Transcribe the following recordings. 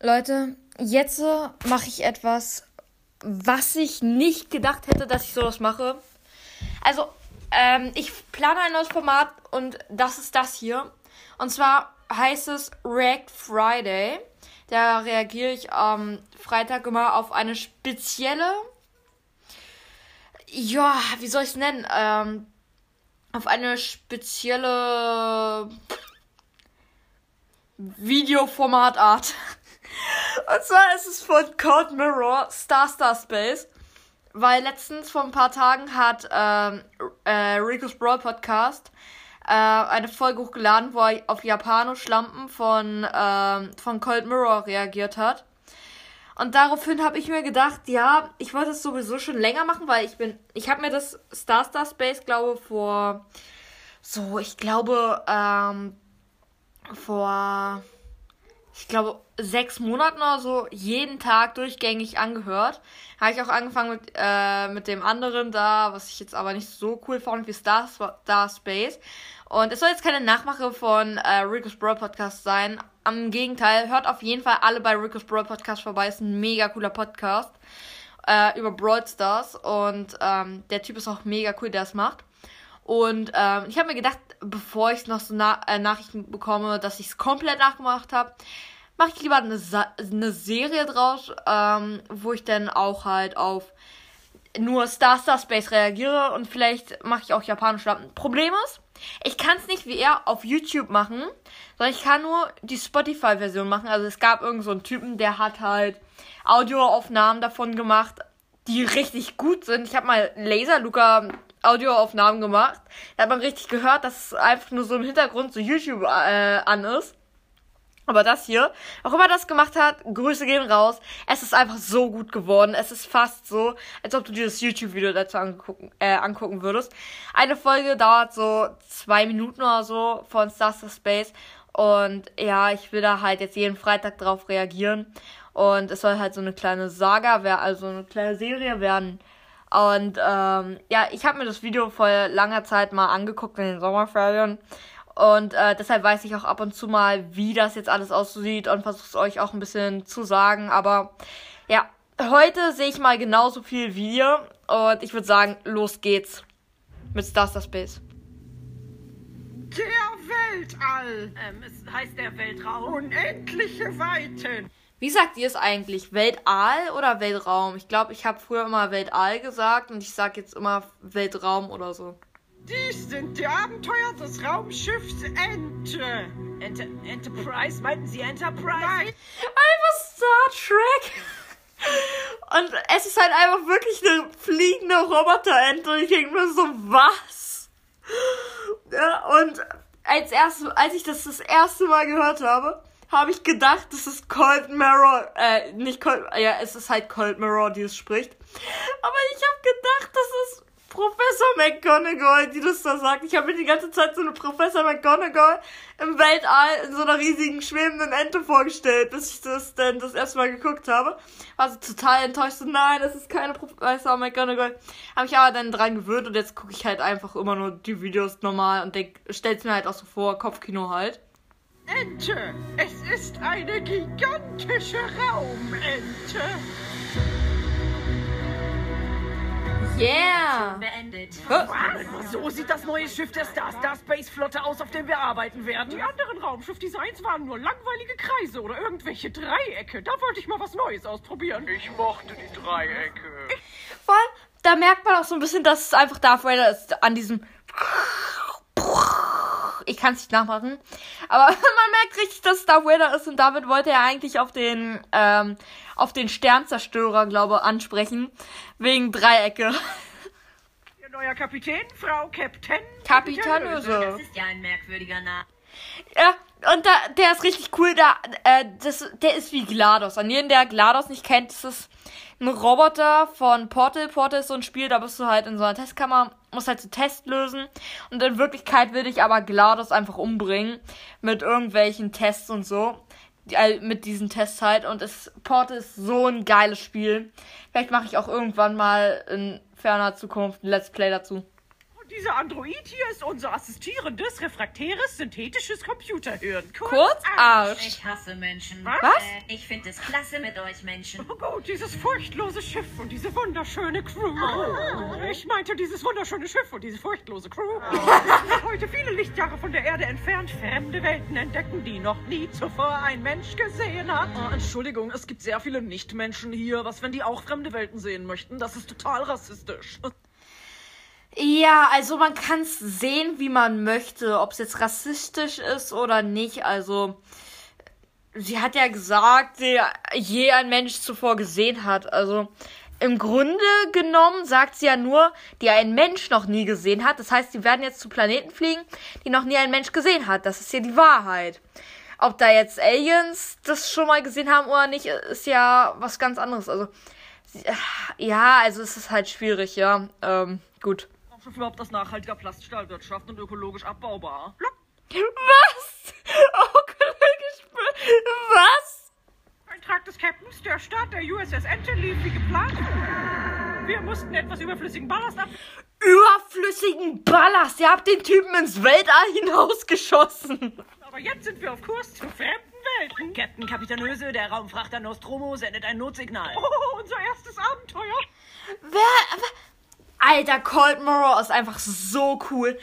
Leute, jetzt mache ich etwas, was ich nicht gedacht hätte, dass ich sowas mache. Also, ähm, ich plane ein neues Format und das ist das hier. Und zwar heißt es React Friday. Da reagiere ich am Freitag immer auf eine spezielle. Ja, wie soll ich es nennen? Ähm, auf eine spezielle Videoformatart. Und zwar ist es von Code Mirror Star Star Space. Weil letztens vor ein paar Tagen hat ähm, äh, Rico's Brawl Podcast äh, eine Folge hochgeladen, wo er auf Japano-Schlampen von, ähm, von Cold Mirror reagiert hat. Und daraufhin habe ich mir gedacht, ja, ich wollte es sowieso schon länger machen, weil ich bin, ich habe mir das Star Star Space, glaube vor, so, ich glaube, ähm, vor ich glaube, sechs Monaten oder so jeden Tag durchgängig angehört. Habe ich auch angefangen mit, äh, mit dem anderen da, was ich jetzt aber nicht so cool fand wie Star, Star Space. Und es soll jetzt keine Nachmache von äh, Rico's Brawl Podcast sein. Am Gegenteil, hört auf jeden Fall alle bei Rico's Brawl Podcast vorbei. Ist ein mega cooler Podcast äh, über Brawl Stars. Und ähm, der Typ ist auch mega cool, der es macht. Und ähm, ich habe mir gedacht, bevor ich noch so na äh, Nachrichten bekomme, dass ich es komplett nachgemacht habe, mache ich lieber eine, eine Serie draus, ähm, wo ich dann auch halt auf nur Star Star Space reagiere und vielleicht mache ich auch japanische Lampen. Problem ist, ich kann es nicht wie er auf YouTube machen, sondern ich kann nur die Spotify-Version machen. Also es gab irgend so Typen, der hat halt Audioaufnahmen davon gemacht, die richtig gut sind. Ich habe mal Laser Luca Audioaufnahmen gemacht. Da hat man richtig gehört, dass es einfach nur so im Hintergrund so YouTube äh, an ist. Aber das hier, auch immer das gemacht hat, Grüße gehen raus. Es ist einfach so gut geworden. Es ist fast so, als ob du dir das YouTube-Video dazu angucken, äh, angucken würdest. Eine Folge dauert so zwei Minuten oder so von Star Space. Und ja, ich will da halt jetzt jeden Freitag drauf reagieren. Und es soll halt so eine kleine Saga werden, also eine kleine Serie werden. Und ähm, ja, ich habe mir das Video vor langer Zeit mal angeguckt in den Sommerferien. Und äh, deshalb weiß ich auch ab und zu mal, wie das jetzt alles aussieht und versuche es euch auch ein bisschen zu sagen. Aber ja, heute sehe ich mal genauso viel wie ihr. Und ich würde sagen, los geht's mit Star Star Space. Der Weltall. Ähm, es heißt der Weltraum. Unendliche Weiten. Wie sagt ihr es eigentlich? Weltall oder Weltraum? Ich glaube, ich habe früher immer Weltall gesagt und ich sage jetzt immer Weltraum oder so. Dies sind die Abenteuer des Raumschiffs Ente. Enter Enterprise? Meinten Sie Enterprise? Nein, Einfach Star Trek. Und es ist halt einfach wirklich eine fliegende Roboterente. Und ich denke mir so, was? Ja, und als, erstes, als ich das das erste Mal gehört habe, habe ich gedacht, das ist Cold Mirror, äh, nicht Cold, ja, es ist halt Cold Mirror, die es spricht. Aber ich habe gedacht, das ist Professor McGonagall, die das da sagt. Ich habe mir die ganze Zeit so eine Professor McGonagall im Weltall in so einer riesigen schwebenden Ente vorgestellt, bis ich das dann das erste Mal geguckt habe. War so total enttäuscht. So, nein, das ist keine Professor McGonagall. Habe ich aber dann dran gewöhnt und jetzt gucke ich halt einfach immer nur die Videos normal und denk, stell's mir halt auch so vor, Kopfkino halt. Ente. Es ist eine gigantische Raumente. Yeah! Beendet. So sieht das neue Schiff der Star Star Space Flotte aus, auf dem wir arbeiten werden. Die anderen Raumschiffdesigns waren nur langweilige Kreise oder irgendwelche Dreiecke. Da wollte ich mal was Neues ausprobieren. Ich mochte die Dreiecke. Vor allem, da merkt man auch so ein bisschen, dass es einfach Darth Vader ist an diesem. Ich kann es nicht nachmachen. Aber man merkt richtig, dass es Darth Vader ist und damit wollte er eigentlich auf den, ähm, auf den Sternzerstörer, glaube ansprechen. Wegen Dreiecke. Ihr neuer Kapitän, Frau Captain. Kapitanöse. Das ist ja ein merkwürdiger Name. Ja, und da, der ist richtig cool. Da, äh, das, der ist wie GLaDOS. An jeden, der GLaDOS nicht kennt, das ist ein Roboter von Portal. Portal ist so ein Spiel, da bist du halt in so einer Testkammer, musst halt so Test lösen. Und in Wirklichkeit will dich aber GLaDOS einfach umbringen. Mit irgendwelchen Tests und so. Die, mit diesen Tests halt. Und es, Portal ist so ein geiles Spiel. Vielleicht mache ich auch irgendwann mal ein ferner Zukunft ein Let's Play dazu. Dieser Android hier ist unser assistierendes, refraktäres, synthetisches Computerhirn. Kurz Arsch. Ich hasse Menschen. Was? Was? Äh, ich finde es klasse mit euch Menschen. Oh gut, dieses furchtlose Schiff und diese wunderschöne Crew. Ich meinte dieses wunderschöne Schiff und diese furchtlose Crew. sind heute viele Lichtjahre von der Erde entfernt fremde Welten entdecken, die noch nie zuvor ein Mensch gesehen hat. Ah, Entschuldigung, es gibt sehr viele Nichtmenschen hier. Was, wenn die auch fremde Welten sehen möchten? Das ist total rassistisch. Ja, also man kann es sehen, wie man möchte, ob es jetzt rassistisch ist oder nicht. Also sie hat ja gesagt, die je ein Mensch zuvor gesehen hat. Also im Grunde genommen sagt sie ja nur, die ein Mensch noch nie gesehen hat. Das heißt, sie werden jetzt zu Planeten fliegen, die noch nie ein Mensch gesehen hat. Das ist ja die Wahrheit. Ob da jetzt Aliens das schon mal gesehen haben oder nicht, ist ja was ganz anderes. Also sie- ja, also es ist halt schwierig, ja. Ähm, gut. Raumschiff überhaupt aus nachhaltiger Plaststahlwirtschaft und ökologisch abbaubar. Was? Ökologisch. Was? Eintrag des Captains, der Start der USS Ente lief wie geplant. Wir mussten etwas überflüssigen Ballast ab... Überflüssigen Ballast. Ihr habt den Typen ins Weltall hinausgeschossen. Aber jetzt sind wir auf Kurs zu fremden Welten. Captain Kapitanöse, der Raumfrachter Nostromo sendet ein Notsignal. Oh, unser erstes Abenteuer. Wer, wer? Alter, Cold Mirror ist einfach so cool.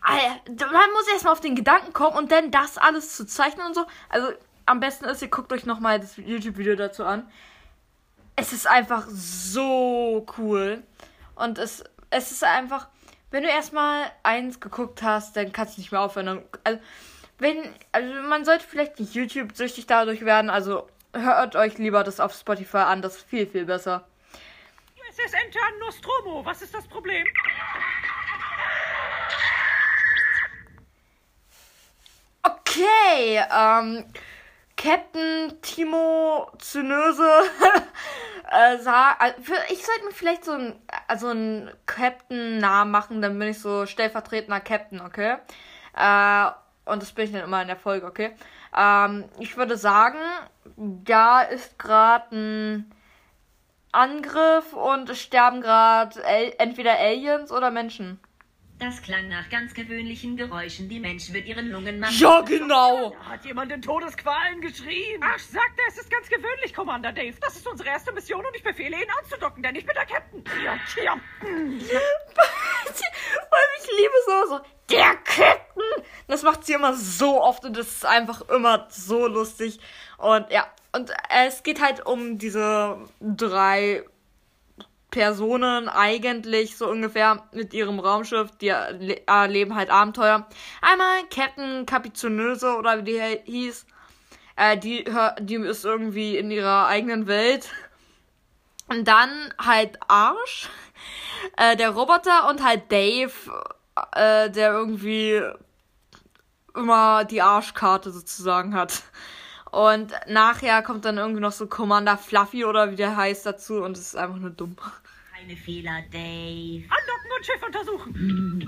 Alter, Man muss erstmal auf den Gedanken kommen und dann das alles zu zeichnen und so. Also, am besten ist, ihr guckt euch nochmal das YouTube-Video dazu an. Es ist einfach so cool. Und es, es ist einfach, wenn du erstmal eins geguckt hast, dann kannst du nicht mehr aufhören. Also, wenn, also man sollte vielleicht nicht YouTube-süchtig dadurch werden. Also, hört euch lieber das auf Spotify an. Das ist viel, viel besser. USS Ente an Nostromo. Was ist das Problem? Okay, ähm, Captain Timo Zynöse, äh, sah, äh, ich sollte mir vielleicht so ein, also ein Captain-Namen machen, dann bin ich so stellvertretender Captain, okay? Äh, und das bin ich dann immer in der Folge, okay? Ähm, ich würde sagen, da ist gerade ein Angriff und es sterben gerade entweder Aliens oder Menschen. Das klang nach ganz gewöhnlichen Geräuschen. Die Mensch wird ihren Lungen machen. Ja, genau! Da hat jemand in Todesqualen geschrien. Ach, sagt er, es ist ganz gewöhnlich, Commander Dave. Das ist unsere erste Mission und ich befehle ihn anzudocken, denn ich bin der Captain. Ja, ja. Weil ich liebe so, so, der Captain. Das macht sie immer so oft und das ist einfach immer so lustig. Und ja, und äh, es geht halt um diese drei Personen eigentlich so ungefähr mit ihrem Raumschiff. Die erle- erleben halt Abenteuer. Einmal Captain Kapitonöse oder wie die hieß. Äh, die, die ist irgendwie in ihrer eigenen Welt. Und dann halt Arsch, äh, der Roboter und halt Dave, äh, der irgendwie immer die Arschkarte sozusagen hat. Und nachher kommt dann irgendwie noch so Commander Fluffy oder wie der heißt dazu und es ist einfach nur dumm. Keine Fehler, Dave. Andocken und Schiff untersuchen.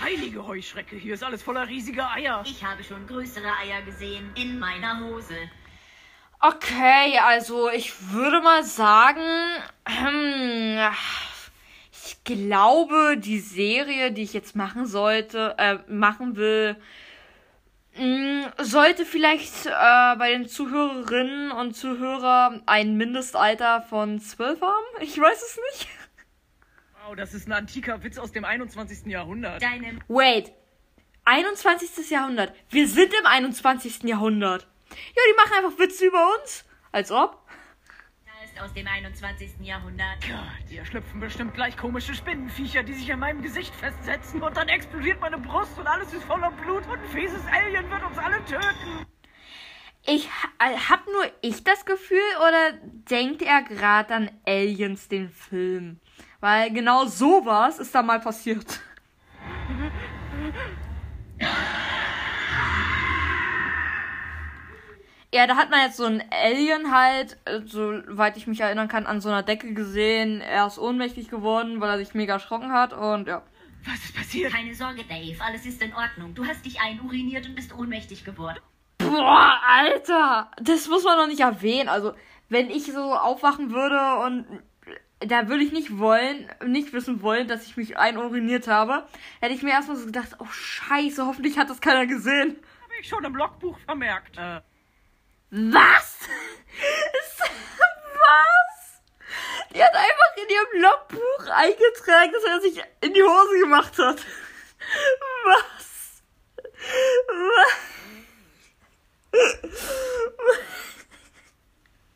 Heilige Heuschrecke, hier ist alles voller riesiger Eier. Ich habe schon größere Eier gesehen in meiner Hose. Okay, also ich würde mal sagen, hm, ich glaube, die Serie, die ich jetzt machen sollte, äh, machen will, sollte vielleicht äh, bei den Zuhörerinnen und Zuhörern ein Mindestalter von 12 haben. Ich weiß es nicht. Wow, das ist ein antiker Witz aus dem 21. Jahrhundert. Deine Wait. 21. Jahrhundert. Wir sind im 21. Jahrhundert. Ja, die machen einfach Witze über uns. Als ob. Aus dem 21. Jahrhundert. Gott, hier schlüpfen bestimmt gleich komische Spinnenviecher, die sich an meinem Gesicht festsetzen. Und dann explodiert meine Brust und alles ist voller Blut und ein fieses Alien wird uns alle töten. Ich ha- äh, hab nur ich das Gefühl oder denkt er gerade an Aliens den Film? Weil genau sowas ist da mal passiert. Ja, da hat man jetzt so einen Alien halt, äh, soweit ich mich erinnern kann, an so einer Decke gesehen. Er ist ohnmächtig geworden, weil er sich mega erschrocken hat und ja. Was ist passiert? Keine Sorge, Dave. Alles ist in Ordnung. Du hast dich einuriniert und bist ohnmächtig geworden. Boah, Alter! Das muss man noch nicht erwähnen. Also, wenn ich so aufwachen würde und da würde ich nicht wollen, nicht wissen wollen, dass ich mich einuriniert habe. Hätte ich mir erstmal so gedacht, oh scheiße, hoffentlich hat das keiner gesehen. Habe ich schon im Logbuch vermerkt. Äh, Was? Was? Die hat einfach in ihrem Logbuch eingetragen, dass er sich in die Hose gemacht hat. Was? Was?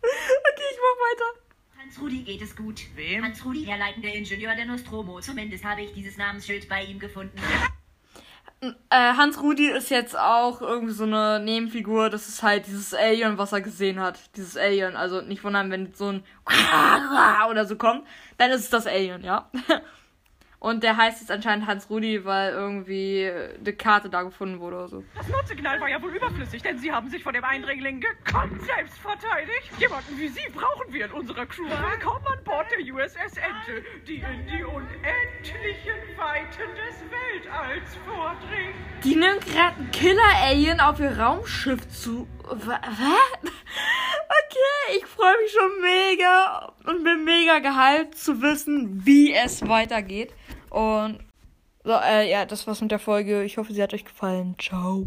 Okay, ich mach weiter. Hans-Rudi geht es gut. Wem? Hans-Rudi, der leitende Ingenieur der Nostromo. Zumindest habe ich dieses Namensschild bei ihm gefunden. Äh, Hans Rudi ist jetzt auch irgendwie so eine Nebenfigur. Das ist halt dieses Alien, was er gesehen hat. Dieses Alien. Also nicht wundern, wenn so ein oder so kommt. Dann ist es das Alien, ja. Und der heißt jetzt anscheinend Hans Rudi, weil irgendwie eine Karte da gefunden wurde oder so. Das Notsignal war ja wohl überflüssig, denn Sie haben sich vor dem Eindringling gekonnt selbst verteidigt. Jemanden wie Sie brauchen wir in unserer Crew. Willkommen an Bord der USS Ente, die in die unendlichen Weiten des Weltalls vordringt. Die nimmt gerade einen Killer-Alien auf ihr Raumschiff zu. Wa- Hä? Okay, ich freue mich schon mega und bin mega gehypt zu wissen, wie es weitergeht. Und so, äh, ja, das war's mit der Folge. Ich hoffe, sie hat euch gefallen. Ciao.